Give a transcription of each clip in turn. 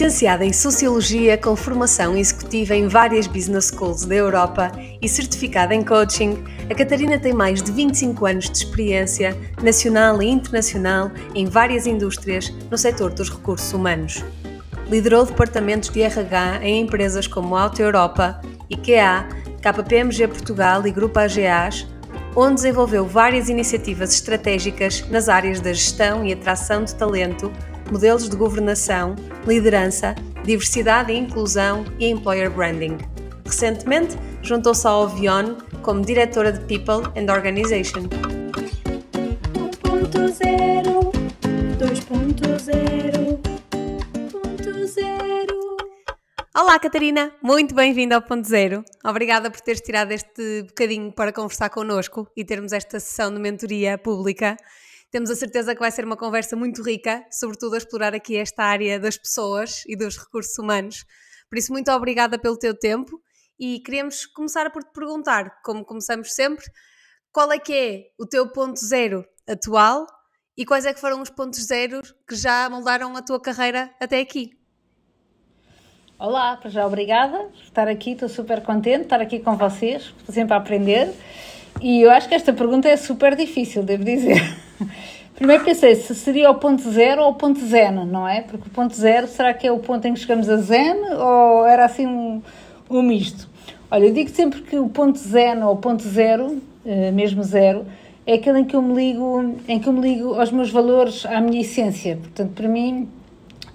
Licenciada em Sociologia com formação executiva em várias business schools da Europa e certificada em coaching, a Catarina tem mais de 25 anos de experiência nacional e internacional em várias indústrias no setor dos recursos humanos. Liderou departamentos de RH em empresas como Auto Europa, IKEA, KPMG Portugal e Grupo AGAs, onde desenvolveu várias iniciativas estratégicas nas áreas da gestão e atração de talento, modelos de governação, liderança, diversidade e inclusão e employer branding. Recentemente, juntou-se ao Ovion como diretora de People and Organization. 1.0 2.0 Olá, Catarina! Muito bem-vinda ao Ponto Zero. Obrigada por teres tirado este bocadinho para conversar connosco e termos esta sessão de mentoria pública. Temos a certeza que vai ser uma conversa muito rica, sobretudo a explorar aqui esta área das pessoas e dos recursos humanos. Por isso, muito obrigada pelo teu tempo e queremos começar por te perguntar, como começamos sempre, qual é que é o teu ponto zero atual e quais é que foram os pontos zeros que já moldaram a tua carreira até aqui? Olá, para já obrigada por estar aqui, estou super contente de estar aqui com vocês, estou sempre a aprender. E eu acho que esta pergunta é super difícil, devo dizer. Primeiro pensei se seria o ponto zero ou o ponto zen, não é? Porque o ponto zero, será que é o ponto em que chegamos a zen ou era assim um, um misto? Olha, eu digo sempre que o ponto zen ou o ponto zero, eh, mesmo zero, é aquele em que eu me ligo, em que eu me ligo aos meus valores, à minha essência. Portanto, para mim,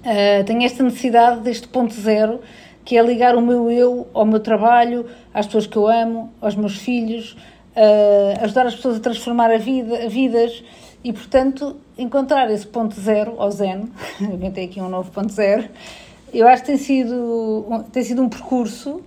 uh, tenho esta necessidade deste ponto zero, que é ligar o meu eu ao meu trabalho, às pessoas que eu amo, aos meus filhos, uh, ajudar as pessoas a transformar a vida, vidas e, portanto, encontrar esse ponto zero, ou zen, inventei aqui um novo ponto zero, eu acho que tem sido, tem sido um percurso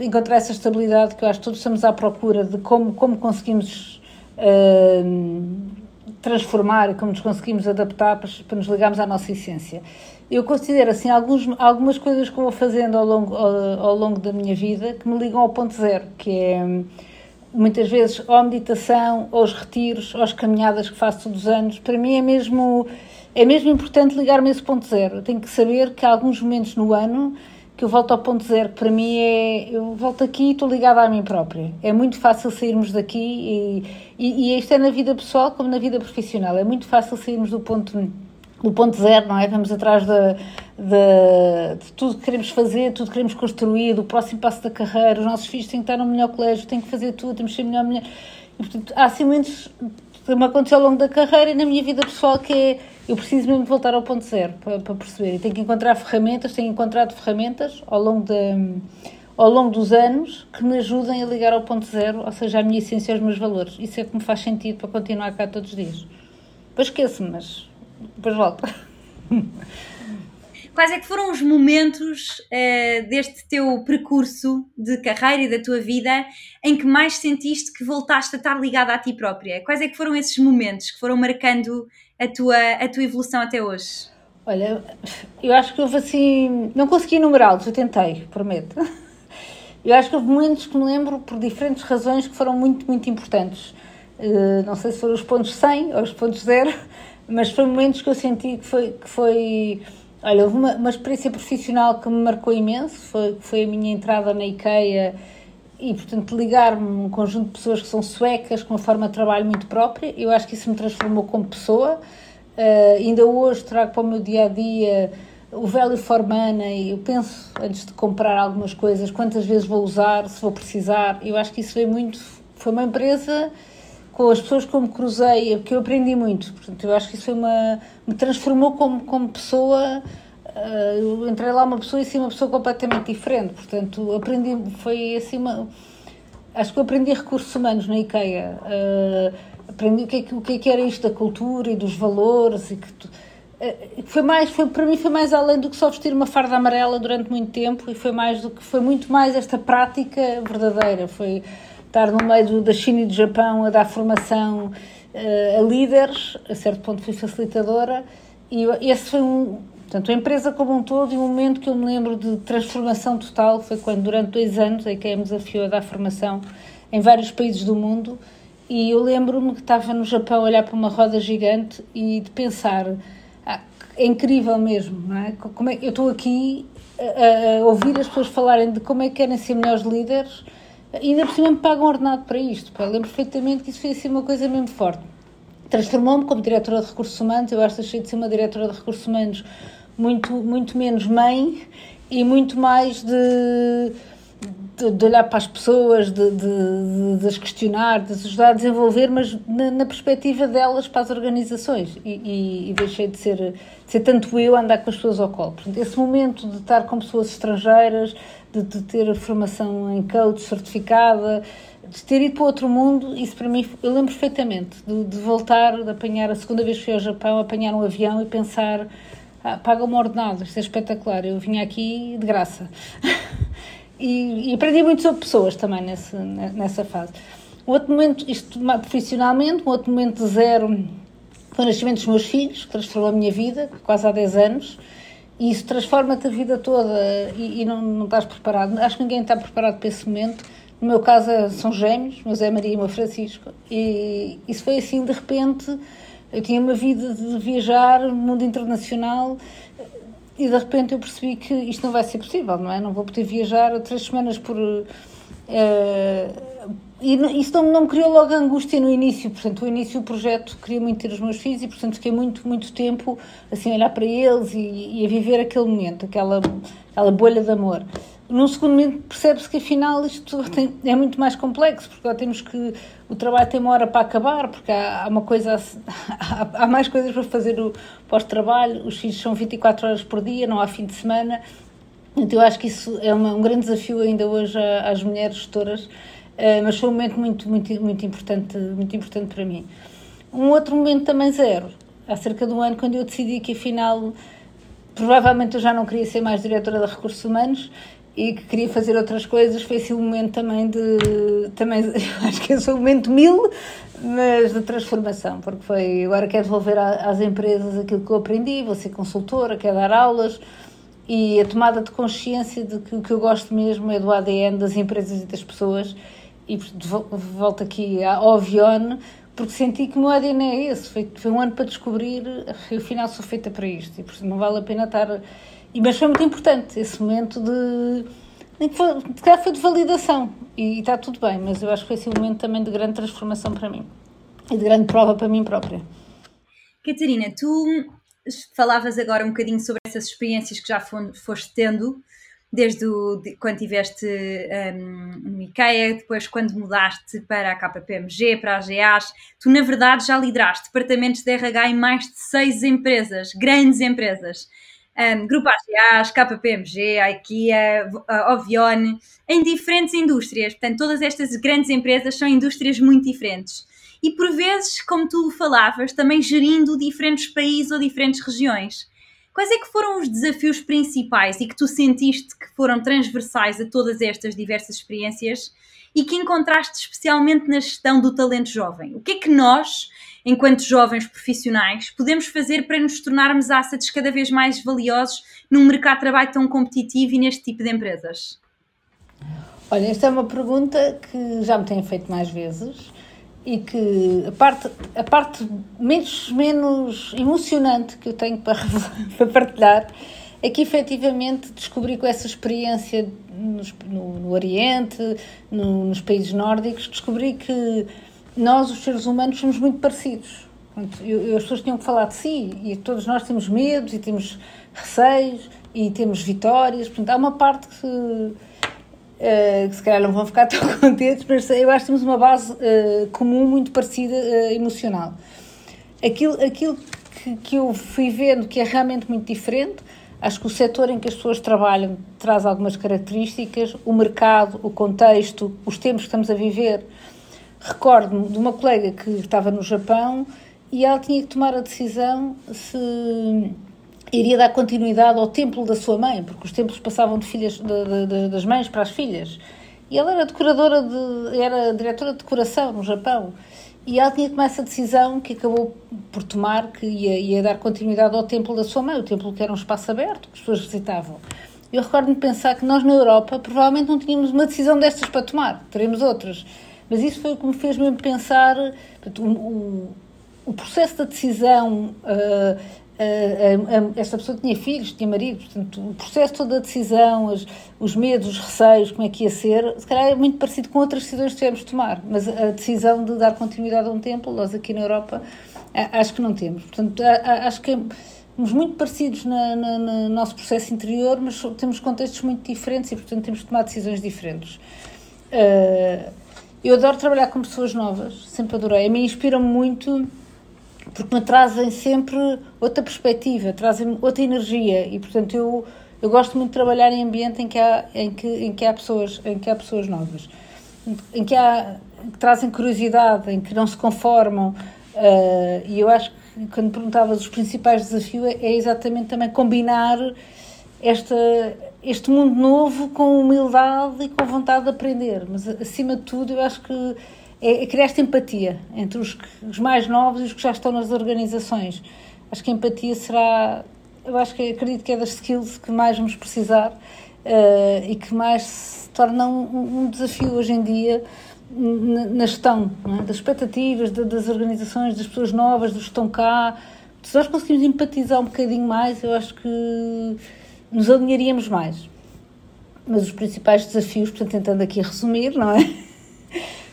encontrar essa estabilidade que eu acho que todos estamos à procura de como, como conseguimos uh, transformar como nos conseguimos adaptar para, para nos ligarmos à nossa essência. Eu considero assim alguns, algumas coisas que eu vou fazendo ao longo, ao, ao longo da minha vida que me ligam ao ponto zero, que é muitas vezes ou a meditação, ou os retiros, ou as caminhadas que faço todos os anos, para mim é mesmo, é mesmo importante ligar-me a esse ponto zero. Eu tenho que saber que há alguns momentos no ano que eu volto ao ponto zero, para mim é. Eu volto aqui e estou ligada a mim própria. É muito fácil sairmos daqui e, e, e isto é na vida pessoal como na vida profissional. É muito fácil sairmos do ponto o ponto zero, não é? Vamos atrás de, de, de, tudo que queremos fazer, tudo que queremos construir, do próximo passo da carreira, os nossos filhos têm que estar no melhor colégio, têm que fazer tudo, temos que ser melhor, melhor. E, portanto, há assim momentos que me aconteceu ao longo da carreira e na minha vida pessoal que é, eu preciso mesmo voltar ao ponto zero para, para perceber. E tenho que encontrar ferramentas, tenho encontrado ferramentas ao longo de, ao longo dos anos que me ajudem a ligar ao ponto zero, ou seja, à minha essência e aos meus valores. Isso é que me faz sentido para continuar cá todos os dias. Depois esqueço-me, mas depois volto. Quais é que foram os momentos uh, deste teu percurso de carreira e da tua vida em que mais sentiste que voltaste a estar ligada a ti própria? Quais é que foram esses momentos que foram marcando a tua, a tua evolução até hoje? Olha, eu acho que houve assim. Não consegui enumerá-los, eu tentei, prometo. Eu acho que houve momentos que me lembro por diferentes razões que foram muito, muito importantes. Uh, não sei se foram os pontos 100 ou os pontos 0, mas foi momentos que eu senti que foi, que foi olha, houve uma, uma experiência profissional que me marcou imenso, foi, foi a minha entrada na IKEA e, portanto, ligar-me a um conjunto de pessoas que são suecas, com uma forma de trabalho muito própria, eu acho que isso me transformou como pessoa, uh, ainda hoje trago para o meu dia-a-dia o value for money, eu penso antes de comprar algumas coisas, quantas vezes vou usar, se vou precisar, eu acho que isso foi muito, foi uma empresa com as pessoas que eu me cruzei, que eu aprendi muito. Portanto, eu acho que isso uma, me transformou como, como pessoa. Uh, eu entrei lá uma pessoa e sim uma pessoa completamente diferente. Portanto, aprendi, foi assim uma. Acho que eu aprendi recursos humanos na IKEA. Uh, aprendi o que, é que, o que, é que era isto da cultura e dos valores e que. Tu, uh, foi mais, foi, para mim foi mais além do que só vestir uma farda amarela durante muito tempo e foi mais do que foi muito mais esta prática verdadeira. Foi estar no meio da China e do Japão a dar formação uh, a líderes, a certo ponto fui facilitadora, e esse foi um, portanto, a empresa como um todo, e um momento que eu me lembro de transformação total foi quando, durante dois anos, a IKEA me desafiou a dar formação em vários países do mundo, e eu lembro-me que estava no Japão a olhar para uma roda gigante e de pensar ah, é incrível mesmo, não é? Como é eu estou aqui a, a, ouvir as pessoas falarem de como é que querem ser melhores líderes ainda por cima me pagam ordenado para isto. Pá. Lembro perfeitamente que isso foi assim uma coisa mesmo forte. Transformou-me como diretora de recursos humanos, eu acho que achei de ser uma diretora de recursos humanos muito, muito menos mãe e muito mais de de, de, olhar para as pessoas, de, de, de, as questionar, de as ajudar a desenvolver, mas na, na perspectiva delas para as organizações. E, e, e, deixei de ser, de ser tanto eu a andar com as pessoas ao colo. Portanto, esse momento de estar com pessoas estrangeiras, de, de ter a formação em coach certificada, de ter ido para outro mundo, isso para mim, eu lembro perfeitamente de, de voltar, de apanhar, a segunda vez que fui ao Japão, apanhar um avião e pensar, ah, paga-me ordenado, isto é espetacular, eu vim aqui de graça. e, e, aprendi muito sobre pessoas também nesse, nessa fase. Um outro momento, isto profissionalmente, um outro momento de zero foi o nascimento dos meus filhos, que transformou a minha vida, quase há 10 anos, e isso transforma-te a vida toda e, e não, não, estás preparado. Acho que ninguém está preparado para esse momento. No meu caso são gêmeos, meu Zé Maria e meu Francisco, e isso foi assim de repente. Eu tinha uma vida de viajar, mundo internacional, e de repente eu percebi que isto não vai ser possível, não é? Não vou poder viajar três semanas por. Uh, e isso não, não me criou logo angústia no início, portanto, o início do projeto queria muito ter os meus filhos e, portanto, fiquei muito, muito tempo assim a olhar para eles e, e a viver aquele momento, aquela, aquela bolha de amor num segundo momento percebe-se que afinal isto tem, é muito mais complexo, porque temos que o trabalho tem uma hora para acabar, porque há, há uma coisa, há, há, mais coisas para fazer o pós-trabalho, os filhos são 24 horas por dia, não há fim de semana. Então eu acho que isso é uma, um grande desafio ainda hoje às mulheres gestoras, mas foi um momento muito, muito, muito, importante, muito importante para mim. Um outro momento também zero, há cerca de um ano, quando eu decidi que afinal provavelmente eu já não queria ser mais diretora de recursos humanos e que queria fazer outras coisas, foi assim um momento também de. Também, acho que esse é o momento mil, mas de transformação, porque foi agora quero devolver às empresas aquilo que eu aprendi, vou ser consultora, quero dar aulas e a tomada de consciência de que o que eu gosto mesmo é do ADN das empresas e das pessoas e volto aqui ao Avione porque senti que o meu ADN é esse, foi, foi um ano para descobrir, afinal sou feita para isto e não vale a pena estar e, mas foi muito importante esse momento de. de calhar foi de validação e, e está tudo bem, mas eu acho que foi assim um momento também de grande transformação para mim e de grande prova para mim própria. Catarina, tu falavas agora um bocadinho sobre essas experiências que já foste tendo, desde o, de, quando tiveste um, no IKEA, depois quando mudaste para a KPMG, para a GAs, tu na verdade já lideraste departamentos de RH em mais de seis empresas, grandes empresas um, Grupo AGAs, KPMG, IKEA, a Ovione, em diferentes indústrias. Portanto, todas estas grandes empresas são indústrias muito diferentes. E por vezes, como tu falavas, também gerindo diferentes países ou diferentes regiões. Quais é que foram os desafios principais e que tu sentiste que foram transversais a todas estas diversas experiências e que encontraste especialmente na gestão do talento jovem? O que é que nós, enquanto jovens profissionais, podemos fazer para nos tornarmos assets cada vez mais valiosos num mercado de trabalho tão competitivo e neste tipo de empresas? Olha, esta é uma pergunta que já me têm feito mais vezes e que a parte, a parte menos, menos emocionante que eu tenho para, para partilhar é que efetivamente descobri com essa experiência nos, no, no, Oriente, no, nos países nórdicos, descobri que nós, os seres humanos, somos muito parecidos. Eu, eu, as pessoas tinham que falar de si e todos nós temos medos e temos receios e temos vitórias. Portanto, há uma parte que, uh, que se calhar não vão ficar tão contentes, mas eu acho que temos uma base uh, comum muito parecida uh, emocional. Aquilo, aquilo que, que eu fui vendo que é realmente muito diferente Acho que o setor em que as pessoas trabalham traz algumas características, o mercado, o contexto, os tempos que estamos a viver. Recordo-me de uma colega que estava no Japão e ela tinha que tomar a decisão se iria dar continuidade ao templo da sua mãe, porque os templos passavam de filhas de, de, das mães para as filhas. E ela era decoradora de, era diretora de decoração no Japão. E ela tinha que tomar essa decisão que acabou por tomar, que ia, ia dar continuidade ao templo da sua mãe, o templo que era um espaço aberto, que as pessoas visitavam. Eu recordo-me pensar que nós na Europa provavelmente não tínhamos uma decisão destas para tomar, teremos outras. Mas isso foi o que me fez mesmo pensar o, o, o processo da decisão, uh, esta pessoa tinha filhos, tinha marido, portanto, o processo todo da decisão, os, os medos, os receios, como é que ia ser, se calhar é muito parecido com outras decisões que tivemos de tomar, mas a decisão de dar continuidade a um templo, nós aqui na Europa, acho que não temos. Portanto, acho que somos muito parecidos na, na, no nosso processo interior, mas temos contextos muito diferentes e, portanto, temos de tomar decisões diferentes. Uh, eu adoro trabalhar com pessoas novas, sempre adorei. A mim inspiram-me muito porque me trazem sempre outra perspectiva, trazem outra energia e, portanto, eu, eu gosto muito de trabalhar em ambiente em que há, em que, em que há, pessoas, em que há pessoas novas, em que, há, que trazem curiosidade, em que não se conformam. Uh, e eu acho que quando perguntavas os principais desafios é, é exatamente também combinar esta, este mundo novo com humildade e com vontade de aprender. Mas acima de tudo, eu acho que é, é criar esta empatia entre os, os, mais novos e os que já estão nas organizações. Acho que a empatia será, eu acho que acredito que é das skills que mais vamos precisar uh, e que mais se torna um, um desafio hoje em dia na, gestão é? das expectativas de, das organizações, das pessoas novas, dos que estão cá. Se nós conseguimos empatizar um bocadinho mais, eu acho que nos alinharíamos mais. Mas os principais desafios, portanto, tentando aqui resumir, não é?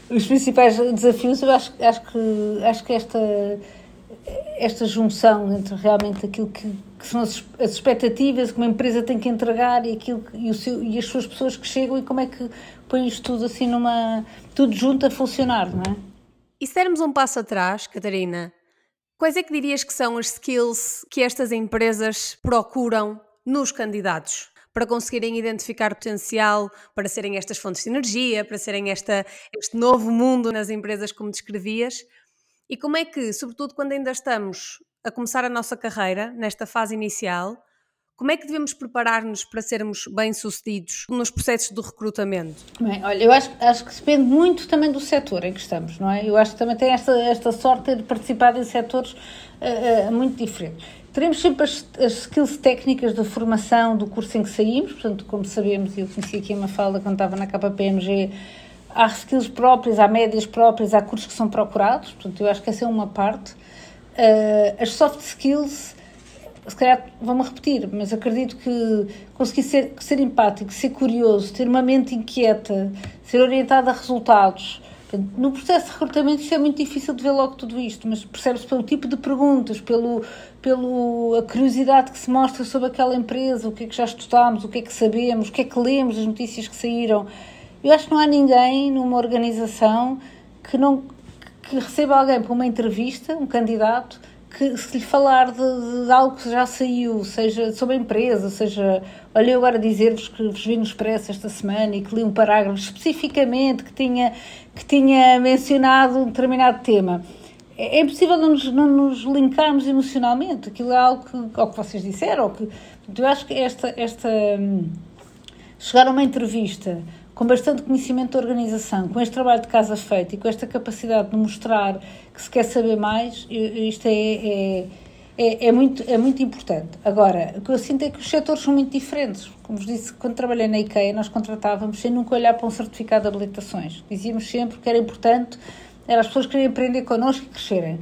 Os principais desafios, eu acho, acho, que, acho que esta, esta junção entre realmente aquilo que, que são as, as, expectativas que uma empresa tem que entregar e, aquilo que, e, o seu, e as suas pessoas que chegam e como é que põe isto tudo assim numa. tudo junto a funcionar, não é? E se dermos um passo atrás, Catarina, quais é que dirias que são as skills que estas empresas procuram nos candidatos? Para conseguirem identificar potencial, para serem estas fontes de energia, para serem esta, este novo mundo nas empresas como descrevias. E como é que, sobretudo quando ainda estamos a começar a nossa carreira, nesta fase inicial, como é que devemos preparar-nos para sermos bem-sucedidos nos processos de recrutamento? Bem, olha, eu acho, acho que depende muito também do setor em que estamos, não é? Eu acho que também tem esta, esta sorte de participar em setores uh, uh, muito diferentes. Teremos sempre as, as, skills técnicas da formação do curso em que saímos, portanto, como sabemos, eu conheci aqui uma fala quando estava na KPMG, há skills próprias, há médias próprias, há cursos que são procurados, portanto, eu acho que essa é uma parte. Uh, as soft skills, se calhar vou-me repetir, mas acredito que conseguir ser, ser empático, ser curioso, ter uma mente inquieta, ser orientado a resultados, no processo de recrutamento isso é muito difícil de ver logo tudo isto, mas percebe-se pelo tipo de perguntas, pelo, pelo a curiosidade que se mostra sobre aquela empresa, o que é que já estudámos, o que é que sabemos, o que é que lemos, as notícias que saíram. Eu acho que não há ninguém numa organização que não que receba alguém para uma entrevista, um candidato, que se lhe falar de, de, algo que já saiu, seja sobre a empresa, seja. Olha, eu agora dizer-vos que vos vi no Expresso esta semana e que li um parágrafo especificamente que tinha, que tinha mencionado um determinado tema. É, é impossível não nos, não nos linkarmos emocionalmente. Aquilo é algo que, ao que vocês disseram. Que, eu acho que esta, esta. Hum, chegar a uma entrevista com bastante conhecimento da organização, com este trabalho de casa feito e com esta capacidade de mostrar que se quer saber mais, isto é, é, é, é, muito, é muito importante. Agora, o que eu sinto é que os setores são muito diferentes. Como vos disse, quando trabalhei na IKEA, nós contratávamos sem nunca olhar para um certificado de habilitações. Dizíamos sempre que era importante, era as pessoas quererem aprender connosco e crescerem.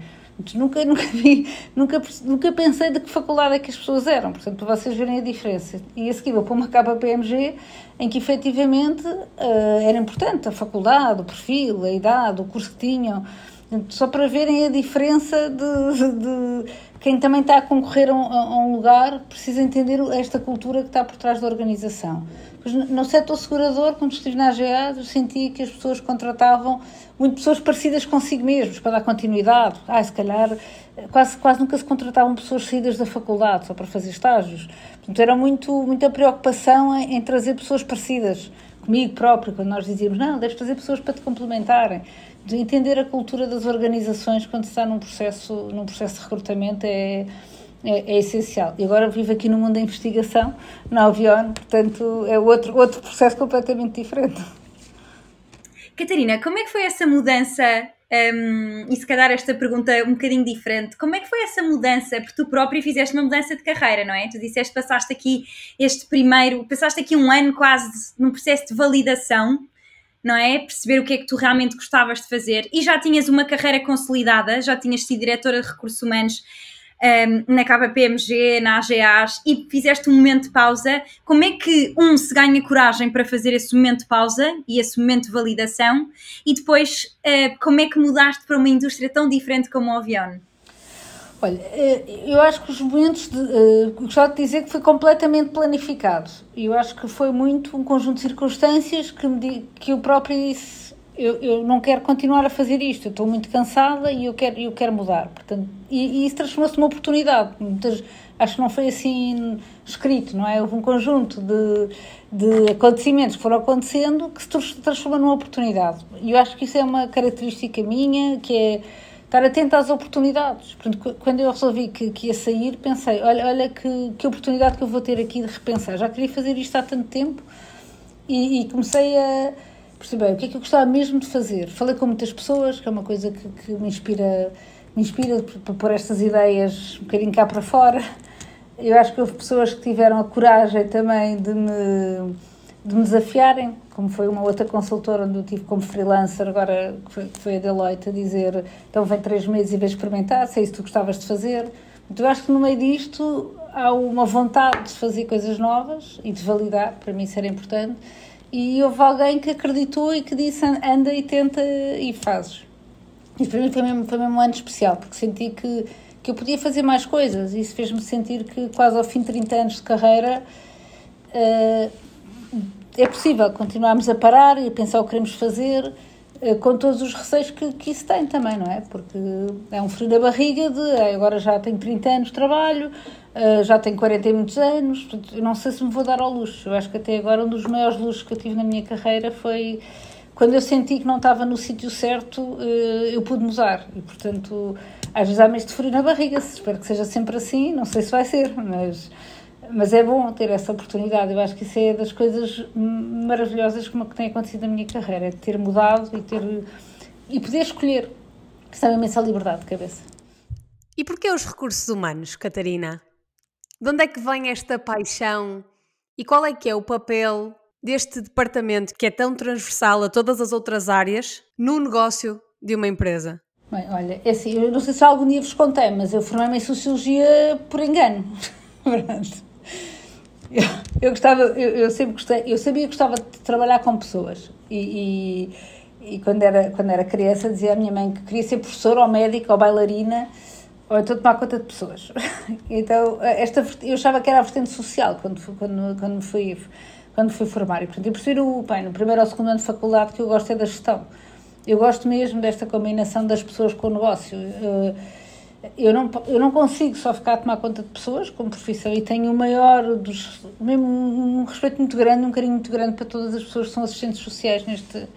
Nunca, nunca vi, nunca, nunca pensei de que faculdade é que as pessoas eram, portanto, para vocês verem a diferença. E a seguir vou para uma capa PMG em que efetivamente uh, era importante a faculdade, o perfil, a idade, o curso que tinham, só para verem a diferença de, de quem também está a concorrer a um, a um, lugar precisa entender esta cultura que está por trás da organização. No setor segurador, quando estive na AGA, eu sentia que as pessoas contratavam muito pessoas parecidas consigo mesmos, para dar continuidade. Ah, se calhar, quase, quase nunca se contratavam pessoas saídas da faculdade, só para fazer estágios. Portanto, era muito, muita preocupação em, em trazer pessoas parecidas comigo próprio, quando nós dizíamos, não, deves trazer pessoas para te complementarem de entender a cultura das organizações quando se está num processo, num processo de recrutamento é, é, é, essencial. E agora vivo aqui no mundo da investigação, na Alvion, portanto é outro, outro processo completamente diferente. Catarina, como é que foi essa mudança? Um, e se calhar esta pergunta é um bocadinho diferente. Como é que foi essa mudança? Porque tu própria fizeste uma mudança de carreira, não é? Tu disseste passaste aqui este primeiro, passaste aqui um ano quase num processo de validação não é? Perceber o que é que tu realmente gostavas de fazer e já tinhas uma carreira consolidada, já tinhas sido diretora de recursos humanos um, na KPMG, na AGAs e fizeste um momento de pausa. Como é que, um, se ganha coragem para fazer esse momento de pausa e esse momento de validação? E depois, uh, como é que mudaste para uma indústria tão diferente como o avião? Olha, eh, eu acho que os momentos, de, uh, gostava de dizer que foi completamente planificado. Eu acho que foi muito um conjunto de circunstâncias que, me, que eu própria disse, eu, eu não quero continuar a fazer isto, eu estou muito cansada e eu quero, eu quero mudar. Portanto, e, e isso transformou-se numa oportunidade. Muitas, acho que não foi assim escrito, não é? Houve um conjunto de, de acontecimentos que foram acontecendo que se transformou numa oportunidade. E eu acho que isso é uma característica minha, que é estar atento às oportunidades. Portanto, quando eu resolvi que, que ia sair, pensei: olha, olha que, que oportunidade que eu vou ter aqui de repensar. Já queria fazer isto há tanto tempo e, e comecei a perceber o que é que eu gostava mesmo de fazer. Falei com muitas pessoas, que é uma coisa que, que me inspira, me inspira para pôr estas ideias um bocadinho cá para fora. Eu acho que houve pessoas que tiveram a coragem também de me, de me desafiarem como foi uma outra consultora onde eu tive como freelancer, agora foi, foi a Deloitte, a dizer então vem três meses e vem experimentar, se é isso que tu gostavas de fazer. Então eu acho que no meio disto há uma vontade de fazer coisas novas e de validar, para mim isso era importante, e houve alguém que acreditou e que disse anda e tenta e fazes. E para mim foi mesmo, foi mesmo um ano especial, porque senti que, que eu podia fazer mais coisas, e isso fez-me sentir que quase ao fim de 30 anos de carreira uh, é possível continuarmos a parar e a pensar o que queremos fazer eh, com todos os receios que, que isso tem também, não é? Porque é um frio na barriga de agora já tenho 30 anos de trabalho, eh, já tenho 40 e muitos anos, portanto, não sei se me vou dar ao luxo. Eu acho que até agora um dos maiores luxos que eu tive na minha carreira foi quando eu senti que não estava no sítio certo, eh, eu pude mudar. E, portanto, às vezes há mês de frio na barriga, espero que seja sempre assim, não sei se vai ser, mas mas é bom ter essa oportunidade. Eu acho que isso é das coisas maravilhosas que, que tem acontecido na minha carreira, é ter mudado e ter e poder escolher. Isso é imensa liberdade de cabeça. E porquê os recursos humanos, Catarina? De onde é que vem esta paixão e qual é que é o papel deste departamento que é tão transversal a todas as outras áreas no negócio de uma empresa? Bem, olha, é assim, eu não sei se algum dia vos contei, mas eu formei-me em Sociologia por engano. Eu, gostava, eu, eu, sempre gostei, eu sabia que gostava de trabalhar com pessoas e, e, e, quando, era, quando era criança dizia à minha mãe que queria ser professora ou médica ou bailarina ou então tomar conta de pessoas. Então, esta, eu achava que era a vertente social quando, quando, quando, me fui, quando fui formar. E, portanto, eu prefiro, bem, no primeiro ou segundo ano de faculdade, que eu gosto é da gestão. Eu gosto mesmo desta combinação das pessoas com o negócio. Eu, eu não, eu não consigo só ficar a tomar conta de pessoas como profissão e tenho o maior dos. mesmo um respeito muito grande, um carinho muito grande para todas as pessoas que são assistentes sociais neste,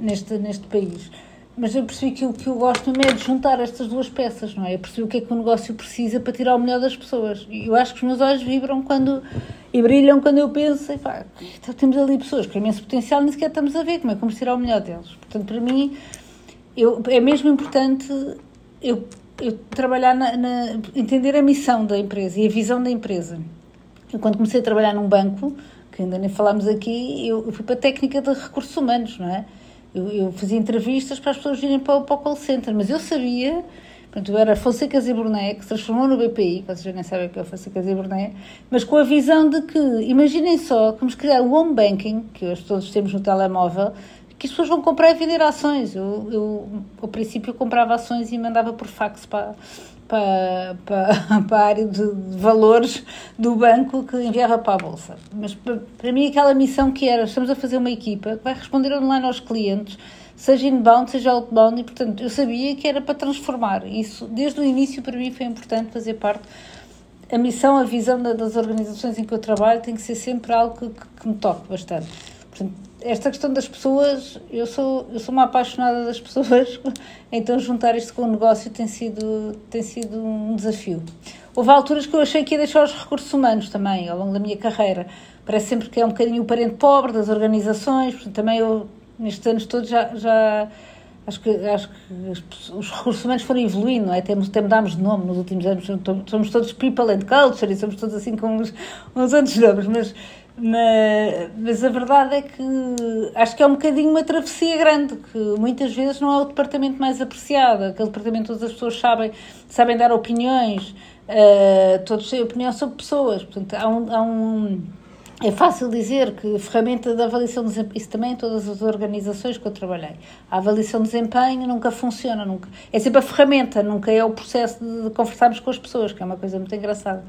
neste, neste país. Mas eu percebi que o que eu gosto mesmo é de juntar estas duas peças, não é? Eu percebi o que é que o negócio precisa para tirar o melhor das pessoas. E eu acho que os meus olhos vibram quando. e brilham quando eu penso, pá, então temos ali pessoas com imenso potencial, nem sequer estamos a ver como é que vamos tirar o melhor deles. Portanto, para mim, eu, é mesmo importante eu eu trabalhar na, na, entender a missão da empresa e a visão da empresa. Eu, quando comecei a trabalhar num banco, que ainda nem falámos aqui, eu, eu fui para a técnica de recursos humanos, não é? Eu, eu fazia entrevistas para as pessoas virem para, para o call center, mas eu sabia, portanto, era Fonseca Ziburné, que se transformou no BPI, vocês já nem sabem o que é Fonseca Ziburné, mas com a visão de que, imaginem só, vamos criar o home banking, que hoje todos temos no telemóvel, que as pessoas vão comprar e vender ações. Eu, eu, ao princípio, eu comprava ações e mandava por fax para, para, para, para a área de, valores do banco que enviava para a Bolsa. Mas para, para mim, aquela missão que era: estamos a fazer uma equipa que vai responder online aos clientes, seja inbound, seja outbound, e portanto eu sabia que era para transformar. Isso, desde o início, para mim foi importante fazer parte. A missão, a visão das organizações em que eu trabalho tem que ser sempre algo que, que, me toque bastante. Portanto, esta questão das pessoas, eu sou, eu sou uma apaixonada das pessoas, então juntar isto com o negócio tem sido, tem sido um desafio. Houve alturas que eu achei que ia deixar os recursos humanos também, ao longo da minha carreira. Parece sempre que é um bocadinho o parente pobre das organizações, portanto, também eu, nestes anos todos, já, já acho que, acho que os recursos humanos foram evoluindo, não é? Temos, até mudámos de nome nos últimos anos, somos todos people and culture e somos todos assim com uns, uns outros nomes, mas Mas, mas, a verdade é que acho que é um bocadinho uma travessia grande, que muitas vezes não é o departamento mais apreciado, aquele departamento onde as pessoas sabem, sabem dar opiniões, uh, todos têm opinião sobre pessoas, portanto há um, há um é fácil dizer que a ferramenta da avaliação de desempenho, isso também em todas as organizações que eu trabalhei, a avaliação de desempenho nunca funciona, nunca, é sempre a ferramenta, nunca é o processo de conversarmos com as pessoas, que é uma coisa muito engraçada.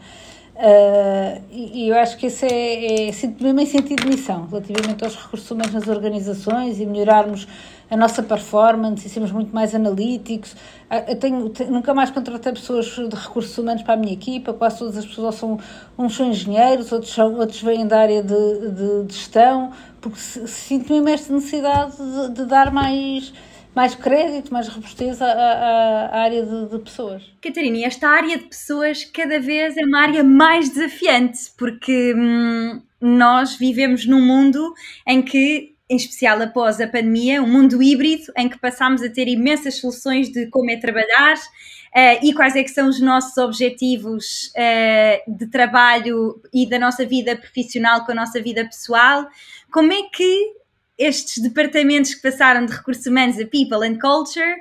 Uh, e, e, eu acho que esse é, é mesmo em sentido de missão, relativamente aos recursos humanos nas organizações e melhorarmos a nossa performance e sermos muito mais analíticos. Ah, eu tenho, tenho, nunca mais contratei pessoas de recursos humanos para a minha equipa, quase todas as pessoas são, uns são engenheiros, outros, são, outros vêm da área de, de, de gestão, porque sinto mesmo esta necessidade de, de dar mais mais crédito, mais robustez à, à, área de, de, pessoas. Catarina, esta área de pessoas cada vez é uma área mais desafiante, porque hum, nós vivemos num mundo em que, em especial após a pandemia, um mundo híbrido, em que passamos a ter imensas soluções de como é trabalhar uh, e quais é que são os nossos objetivos uh, de trabalho e da nossa vida profissional com a nossa vida pessoal. Como é que estes departamentos que passaram de recursos humanos a people and culture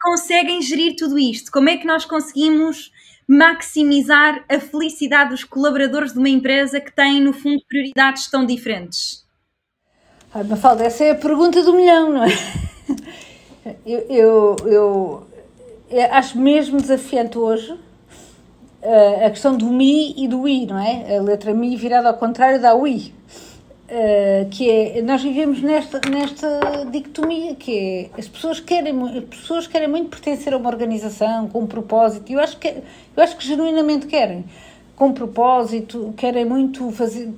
conseguem gerir tudo isto? Como é que nós conseguimos maximizar a felicidade dos colaboradores de uma empresa que tem, no fundo, prioridades tão diferentes? Ah, Mafalda, essa é a pergunta do milhão, não é? Eu, eu, eu, acho mesmo desafiante hoje uh, a questão do mi e do i, não é? A letra mi virada ao contrário da i. Uh, que é, nós vivemos nesta, nesta dicotomia, que é, as pessoas, querem, as pessoas querem muito pertencer a uma organização com um propósito, e eu acho que, eu acho que genuinamente querem, com um propósito, querem muito fazer,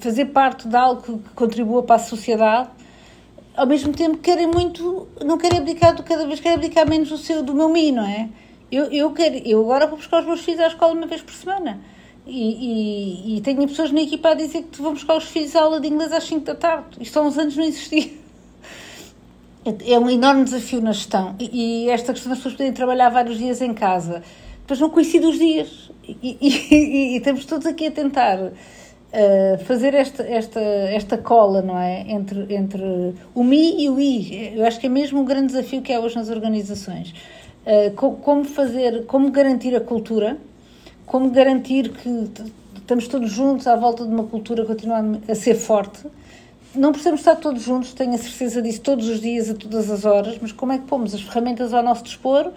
fazer parte de algo que contribua para a sociedade, ao mesmo tempo querem muito, não querem abdicar, cada vez querem abdicar menos do, seu, do meu mim, não é? Eu, eu, quero, eu agora vou buscar os meus filhos à escola uma vez por semana e, e, e, tenho pessoas na equipa a dizer que vão buscar os filhos à aula de inglês às 5 da tarde. Isto há uns anos não existia. É um enorme desafio na gestão. E, e esta questão das pessoas poderem trabalhar vários dias em casa, depois não coincide os dias. E, estamos todos aqui a tentar uh, fazer esta, esta, esta cola, não é? Entre, entre o mi e o i. Eu acho que é mesmo um grande desafio que é hoje nas organizações. Uh, como fazer, como garantir a cultura como garantir que estamos todos juntos à volta de uma cultura que continua a ser forte. Não precisamos estar todos juntos, tenho a certeza disso todos os dias, a todas as horas, mas como é que pomos as ferramentas ao nosso dispor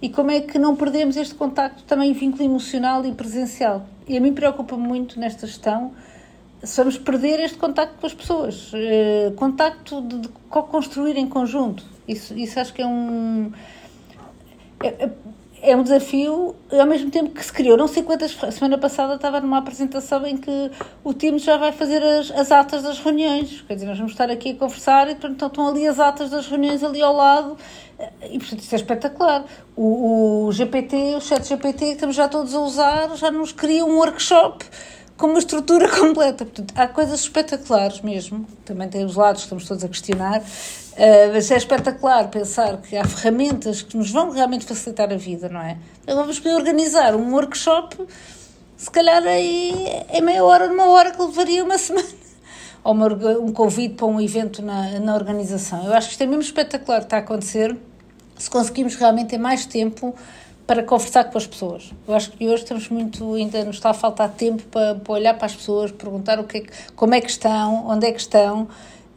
e como é que não perdemos este contacto também vínculo emocional e presencial. E a mim preocupa muito nesta gestão se vamos perder este contacto com as pessoas, eh, contacto de, de co-construir em conjunto. Isso, isso acho que é um. É, é, é um desafio ao mesmo tempo que se criou. Não sei quantas. Semana passada estava numa apresentação em que o time já vai fazer as, as atas das reuniões. Quer dizer, nós vamos estar aqui a conversar e então estão ali as atas das reuniões ali ao lado. E portanto isso é espetacular. O, o GPT, o chat GPT que estamos já todos a usar, já nos cria um workshop com uma estrutura completa. Portanto, há coisas espetaculares mesmo. Também tem os lados que estamos todos a questionar. Uh, mas é espetacular pensar que há ferramentas que nos vão realmente facilitar a vida, não é? Então vamos poder organizar um workshop, se calhar aí em meia hora, numa hora que levaria uma semana. Ou uma, um convite para um evento na, na organização. Eu acho que isto é mesmo espetacular que está a acontecer se conseguimos realmente ter mais tempo para conversar com as pessoas. Eu acho que hoje estamos muito, ainda nos está a faltar tempo para, para olhar para as pessoas, perguntar o que é, como é que estão, onde é que estão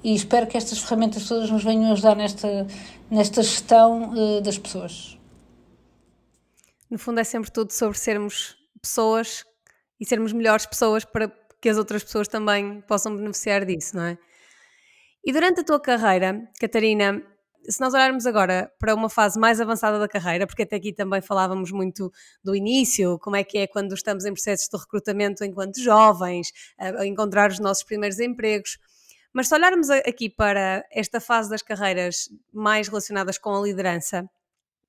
e espero que estas ferramentas todas nos venham ajudar nesta, nesta gestão uh, das pessoas. No fundo é sempre tudo sobre sermos pessoas e sermos melhores pessoas para que as outras pessoas também possam beneficiar disso, não é? E durante a tua carreira, Catarina, se nós olharmos agora para uma fase mais avançada da carreira, porque até aqui também falávamos muito do início, como é que é quando estamos em processos de recrutamento enquanto jovens, a encontrar os nossos primeiros empregos. Mas se olharmos aqui para esta fase das carreiras mais relacionadas com a liderança,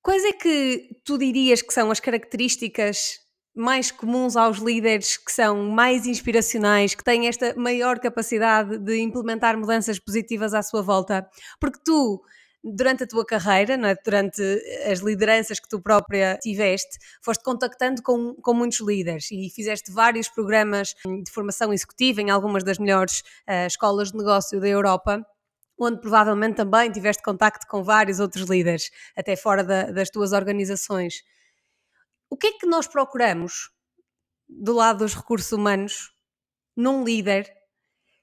quais é que tu dirias que são as características mais comuns aos líderes que são mais inspiracionais, que têm esta maior capacidade de implementar mudanças positivas à sua volta? Porque tu durante a tua carreira, é? durante as lideranças que tu própria tiveste, foste contactando com, com muitos líderes e fizeste vários programas de formação executiva em algumas das melhores uh, escolas de negócio da Europa onde provavelmente também tiveste contacto com vários outros líderes, até fora da, das tuas organizações. O que é que nós procuramos do lado dos recursos humanos num líder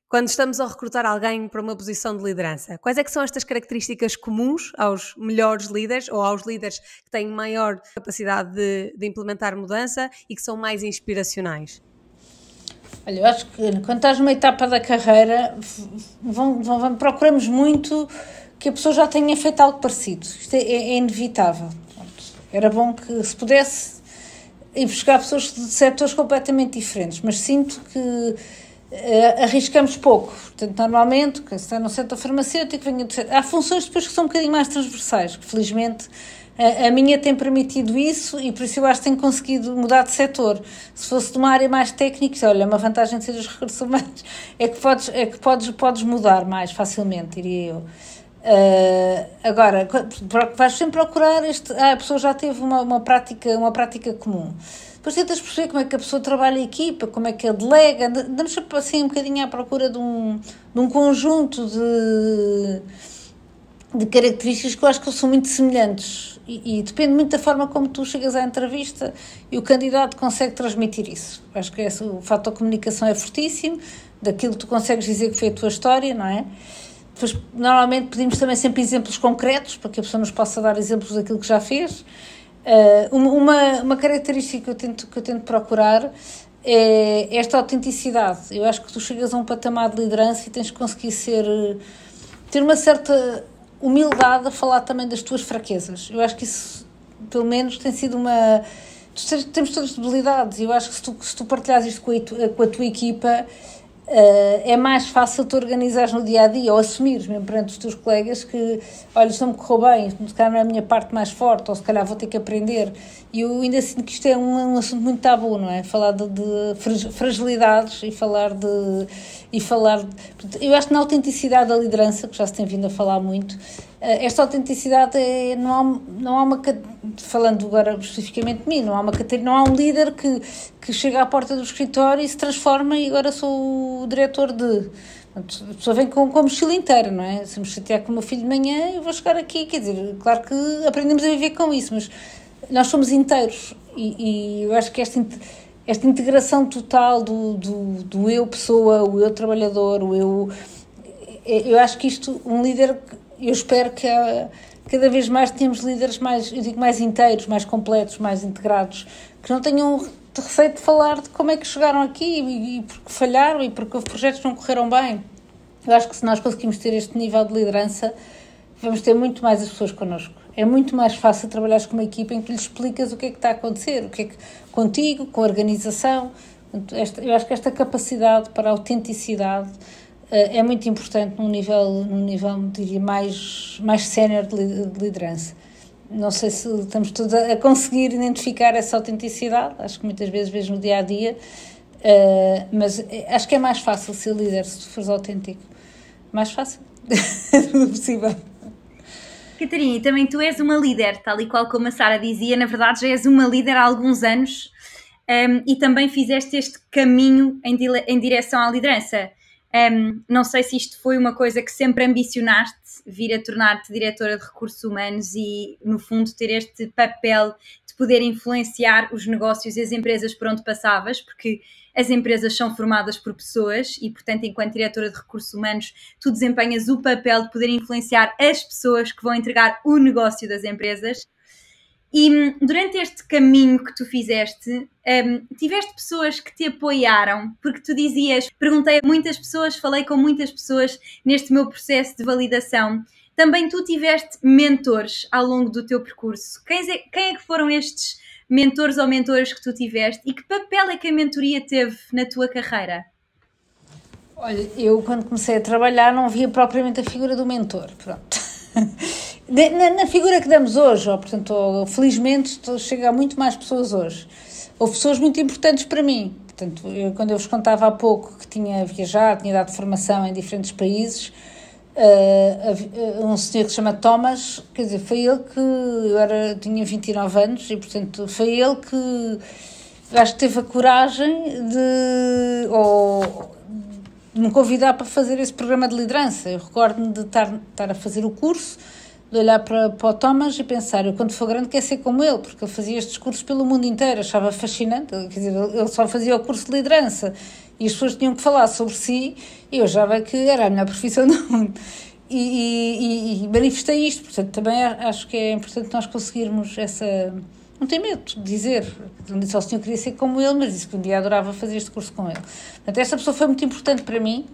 quando estamos a recrutar alguém para uma posição de liderança? Quais é que são estas características comuns aos melhores líderes ou aos líderes que têm maior capacidade de, de implementar mudança e que são mais inspiracionais? Olha, eu acho que quando estás numa etapa da carreira, vão, vão, procuramos muito que a pessoa já tenha feito algo parecido. Isto é, é inevitável. Era bom que se pudesse ir buscar pessoas de setores completamente diferentes, mas sinto que uh, arriscamos pouco. Portanto, normalmente, quem está no setor farmacêutico, venha do setor... há funções depois que são um bocadinho mais transversais, que felizmente a, a minha tem permitido isso e por isso eu acho que tenho conseguido mudar de setor. Se fosse de uma área mais técnica, olha, uma vantagem de ser os recursos humanos é que podes, é que podes, podes mudar mais facilmente, diria eu. Uh, agora, vais sempre procurar este. Ah, a pessoa já teve uma, uma, prática, uma prática comum. Depois tentas perceber como é que a pessoa trabalha a equipa, como é que ele delega. Andamos assim um bocadinho à procura de um, de um conjunto de, de características que eu acho que são muito semelhantes. E, e, depende muito da forma como tu chegas à entrevista e o candidato consegue transmitir isso. Acho que esse, o fator comunicação é fortíssimo, daquilo que tu consegues dizer que foi a tua história, não é? Depois, normalmente pedimos também sempre exemplos concretos, para que a pessoa nos possa dar exemplos daquilo que já fez. Uh, uma, uma característica que eu, tento, que eu tento procurar é esta autenticidade. Eu acho que tu chegas a um patamar de liderança e tens que conseguir ser. ter uma certa humildade a falar também das tuas fraquezas. Eu acho que isso, pelo menos, tem sido uma. Temos todas debilidades e eu acho que se tu, se tu isto com a, com a tua equipa Uh, é mais fácil tu organizares no dia a dia ou assumires mesmo perante os teus colegas que, olha, isto não me correu bem, se calhar não é a minha parte mais forte, ou se calhar vou ter que aprender. E eu ainda sinto que isto é um, um assunto muito tabu, não é? Falar de, de fragilidades e falar de. E falar de, eu acho que na autenticidade da liderança, que já se tem vindo a falar muito, eh, esta autenticidade é, não há, não há uma falando agora especificamente de mim não há uma não há um líder que, que chega à porta do escritório e se transforma e agora sou o diretor de a pessoa vem com, com a mochila inteira, não é? Se me chatear com o meu filho de manhã, eu vou chegar aqui, quer dizer, claro que aprendemos a viver com isso, mas nós somos inteiros e, e eu acho que esta, esta integração total do, do, do eu pessoa, o eu trabalhador, o eu. Eu acho que isto, um líder eu espero que cada vez mais tenhamos líderes mais, eu digo, mais inteiros, mais completos, mais integrados, que não tenham receio de falar de como é que chegaram aqui e, e porque falharam e porque os projetos não correram bem. Eu acho que se nós conseguimos ter este nível de liderança, vamos ter muito mais as pessoas connosco. É muito mais fácil trabalhar com uma equipa em que lhes explicas o que é que está a acontecer, o que é que contigo, com a organização. eu acho que esta capacidade para a autenticidade é muito importante num nível, num nível diria, mais, mais sénior de liderança. Não sei se estamos todos a conseguir identificar essa autenticidade, acho que muitas vezes vejo no dia a dia, mas acho que é mais fácil ser líder se tu fores autêntico. Mais fácil, possível. Catarina, também tu és uma líder, tal e qual como a Sara dizia, na verdade já és uma líder há alguns anos um, ehm, e também fizeste este caminho em, em direção à liderança. Um, não sei se isto foi uma coisa que sempre ambicionaste, vir a tornar-te diretora de recursos humanos e, no fundo, ter este papel de poder influenciar os negócios e as empresas por onde passavas, porque as empresas são formadas por pessoas e, portanto, enquanto diretora de recursos humanos, tu desempenhas o papel de poder influenciar as pessoas que vão entregar o negócio das empresas. E hum, durante este caminho que tu fizeste, um, tiveste pessoas que te apoiaram, porque tu dizias, perguntei a muitas pessoas, falei com muitas pessoas neste meu processo de validação. Também tu tiveste mentores ao longo do teu percurso. Quem é, quem é que foram estes mentores ou mentoras que tu tiveste e que papel é que a mentoria teve na tua carreira? Olha, eu quando comecei a trabalhar não via propriamente a figura do mentor, pronto. Na, na, figura que damos hoje, ou, portanto, felizmente chega a muito mais pessoas hoje. Houve pessoas muito importantes para mim. Portanto, eu, quando eu vos contava há pouco que tinha viajado, tinha dado formação em diferentes países, uh, um senhor que se chama Thomas, quer dizer, foi ele que eu era, tinha 29 anos e portanto foi ele que acho que teve a coragem de, ou, de me convidar para fazer esse programa de liderança. Eu recordo-me de estar, estar a fazer o curso, de olhar para, para o Thomas e pensar, eu quando for grande quero ser como ele, porque ele fazia estes cursos pelo mundo inteiro, achava fascinante, quer dizer, ele só fazia o curso de liderança e as pessoas tinham que falar sobre si e eu achava que era a melhor profissão do mundo. E, e, e manifestei isto, portanto também acho que é importante nós conseguirmos essa... Não tem medo de dizer, não disse ao senhor que queria ser como ele, mas disse que um dia adorava fazer este curso com ele. Portanto, esta pessoa foi muito importante para mim,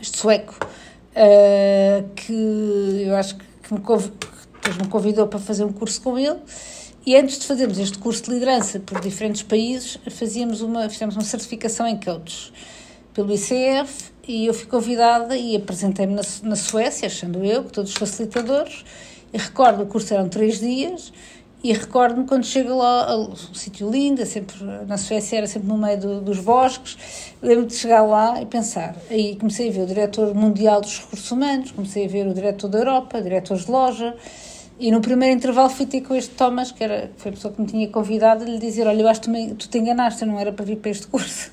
este sueco, uh, que eu acho que que me, que me convidou para fazer um curso com ele. E antes de fazermos este curso de liderança por diferentes países, fazíamos uma, fizemos uma certificação em coaches pelo ICF e eu fui convidada e apresentei-me na, na Suécia, achando eu que todos os facilitadores. E recordo, o curso eram três dias e recordo-me quando chego lá, um sítio lindo, é sempre, na Suécia era sempre no meio do, dos bosques, lembro de chegar lá e pensar. Aí comecei a ver o diretor mundial dos recursos humanos, comecei a ver o diretor da Europa, diretores de loja, e no primeiro intervalo fui ter com este Thomas, que era, foi a pessoa que me tinha convidado, a lhe dizer: Olha, eu acho que tu, tu te enganaste, eu não era para vir para este curso.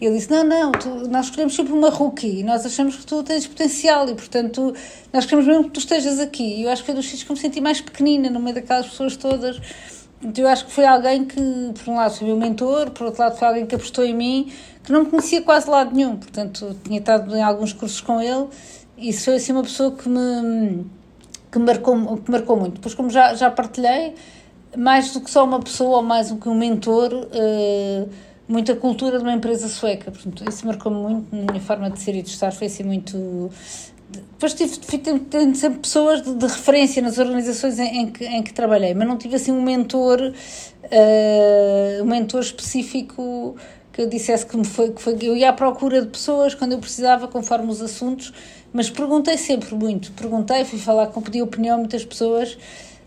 E ele disse: Não, não, tu, nós escolhemos sempre uma rookie e nós achamos que tu tens potencial e, portanto, nós queremos mesmo que tu estejas aqui. E eu acho que foi dos sítios que me senti mais pequenina no meio daquelas pessoas todas. Então, eu acho que foi alguém que, por um lado, foi meu mentor, por outro lado, foi alguém que apostou em mim, que não me conhecia quase lado nenhum. Portanto, tinha estado em alguns cursos com ele e isso foi assim uma pessoa que me, que marcou, que marcou muito. Depois, como já, já partilhei, mais do que só uma pessoa ou mais do que um mentor. Uh, muita cultura de uma empresa sueca. Portanto, isso marcou-me muito na minha forma de ser e de estar. Foi assim muito. Depois tive, tive, tive sempre pessoas de, de, referência nas organizações em, em, que, em que trabalhei, mas não tive assim um mentor, uh, um mentor específico que eu dissesse que me foi, que foi. Eu ia à procura de pessoas quando eu precisava, conforme os assuntos, mas perguntei sempre muito. Perguntei, fui falar pedi opinião a muitas pessoas.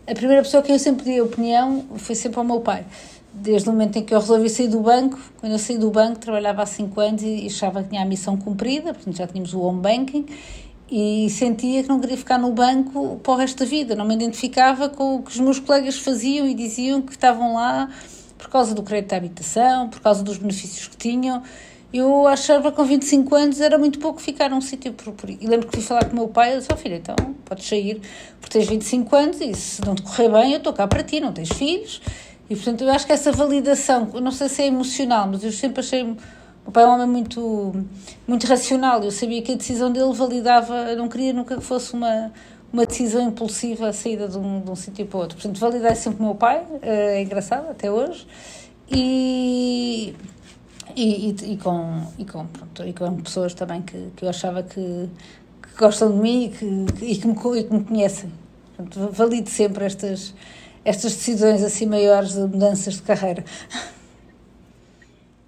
A primeira pessoa que eu sempre pedi opinião foi sempre ao meu pai desde o momento em que eu resolvi sair do banco, quando eu saí do banco, trabalhava há 5 anos e achava que tinha a missão cumprida, portanto já tínhamos o home banking, e sentia que não queria ficar no banco para o resto da vida, não me identificava com o que os meus colegas faziam e diziam que estavam lá por causa do crédito à habitação, por causa dos benefícios que tinham. Eu achava que com 25 anos era muito pouco ficar num sítio E lembro que fui falar com o meu pai, eu disse, oh, filho, então podes sair porque tens 25 anos e se não te correr bem eu estou cá para ti, não tens filhos e portanto eu acho que essa validação, não sei se é emocional, mas eu sempre achei. O pai é um homem muito, muito racional. Eu sabia que a decisão dele validava. Eu não queria nunca que fosse uma, uma decisão impulsiva a saída de um, de um sítio para outro. Portanto, validei sempre o meu pai, eh, é engraçado até hoje. E, e, e, e, com, e, com, pronto, e com pessoas também que, que eu achava que, que gostam de mim e que, e que, me, e que me conhecem. Portanto, valido sempre estas estas decisões assim maiores de mudanças de carreira.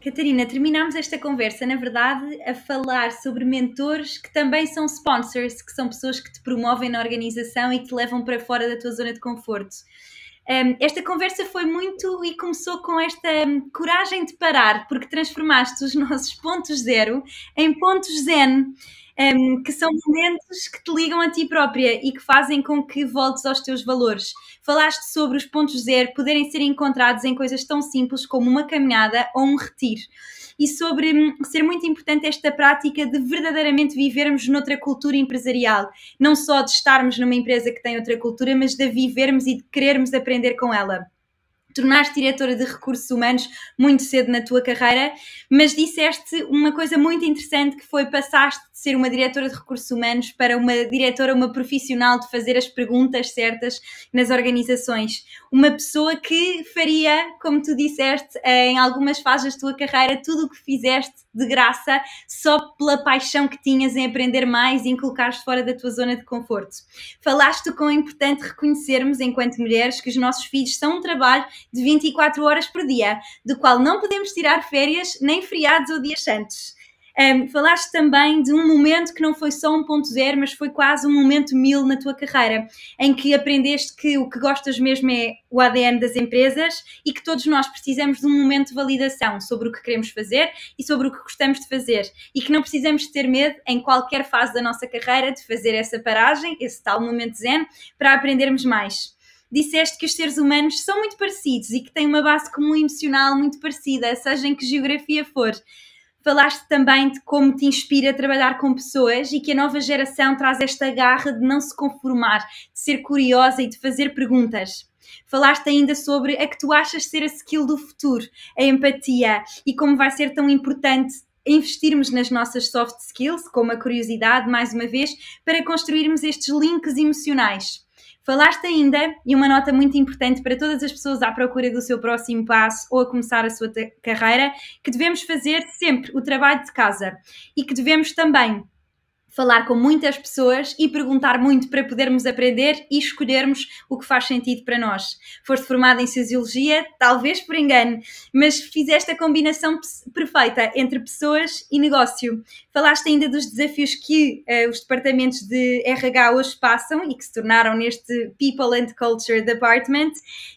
Catarina, terminamos esta conversa, na verdade, a falar sobre mentores que também são sponsors, que são pessoas que te promovem na organização e que te levam para fora da tua zona de conforto. Um, esta conversa foi muito e começou com esta um, coragem de parar, porque transformaste os nossos pontos zero em pontos zen um, que são momentos que te ligam a ti própria e que fazem com que voltes aos teus valores. Falaste sobre os pontos zero poderem ser encontrados em coisas tão simples como uma caminhada ou um retiro. E sobre hum, ser muito importante esta prática de verdadeiramente vivermos noutra cultura empresarial. Não só de estarmos numa empresa que tem outra cultura, mas de vivermos e de querermos aprender com ela tornaste diretora de recursos humanos muito cedo na tua carreira, mas disseste uma coisa muito interessante que foi passaste ser uma diretora de recursos humanos para uma diretora, uma profissional de fazer as perguntas certas nas organizações. Uma pessoa que faria, como tu disseste, em algumas fases da tua carreira, tudo o que fizeste de graça só pela paixão que tinhas em aprender mais e em colocar-te fora da tua zona de conforto. Falaste com é importante reconhecermos, enquanto mulheres, que os nossos filhos são um trabalho de 24 horas por dia, do qual não podemos tirar férias nem feriados ou dias santos. Um, falaste também de um momento que não foi só 1.0, mas foi quase um momento mil na tua carreira, em que aprendeste que o que gostas mesmo é o ADN das empresas e que todos nós precisamos de um momento de validação sobre o que queremos fazer e sobre o que gostamos de fazer e que não precisamos ter medo em qualquer fase da nossa carreira de fazer essa paragem, esse tal momento zen, para aprendermos mais disseste que os seres humanos são muito parecidos e que têm uma base comum emocional muito parecida, seja em que geografia for. Falaste também de como te inspira trabalhar com pessoas e que a nova geração traz esta garra de não se conformar, de ser curiosa e de fazer perguntas. Falaste ainda sobre a que tu achas ser a skill do futuro, a empatia, e como vai ser tão importante investirmos nas nossas soft skills, como a curiosidade, mais uma vez, para construirmos estes links emocionais. Falaste ainda, e uma nota muito importante para todas as pessoas à procura do seu próximo passo ou a começar a sua carreira, que devemos fazer sempre o trabalho de casa e que devemos também falar com muitas pessoas e perguntar muito para podermos aprender e escolhermos o que faz sentido para nós. Foste formada em Sociologia, talvez por engano, mas fizeste a combinação perfeita entre pessoas e negócio. Falaste ainda dos desafios que uh, os departamentos de RH hoje passam e que se tornaram neste People and Culture Department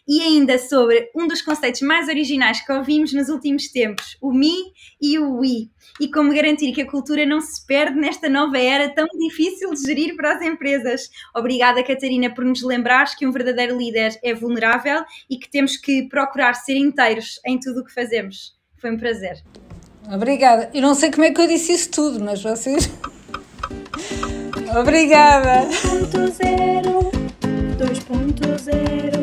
e ainda sobre um dos conceitos mais originais que ouvimos nos últimos tempos, o me e o we, e como garantir que a cultura não se perde nesta nova era tão difícil de gerir para as empresas. Obrigada, Catarina, por nos lembrares que um verdadeiro líder é vulnerável e que temos que procurar ser inteiros em tudo o que fazemos. Foi um prazer. Obrigada. Eu não sei como é que eu disse isso tudo, mas vocês. Obrigada. 2.0 2.0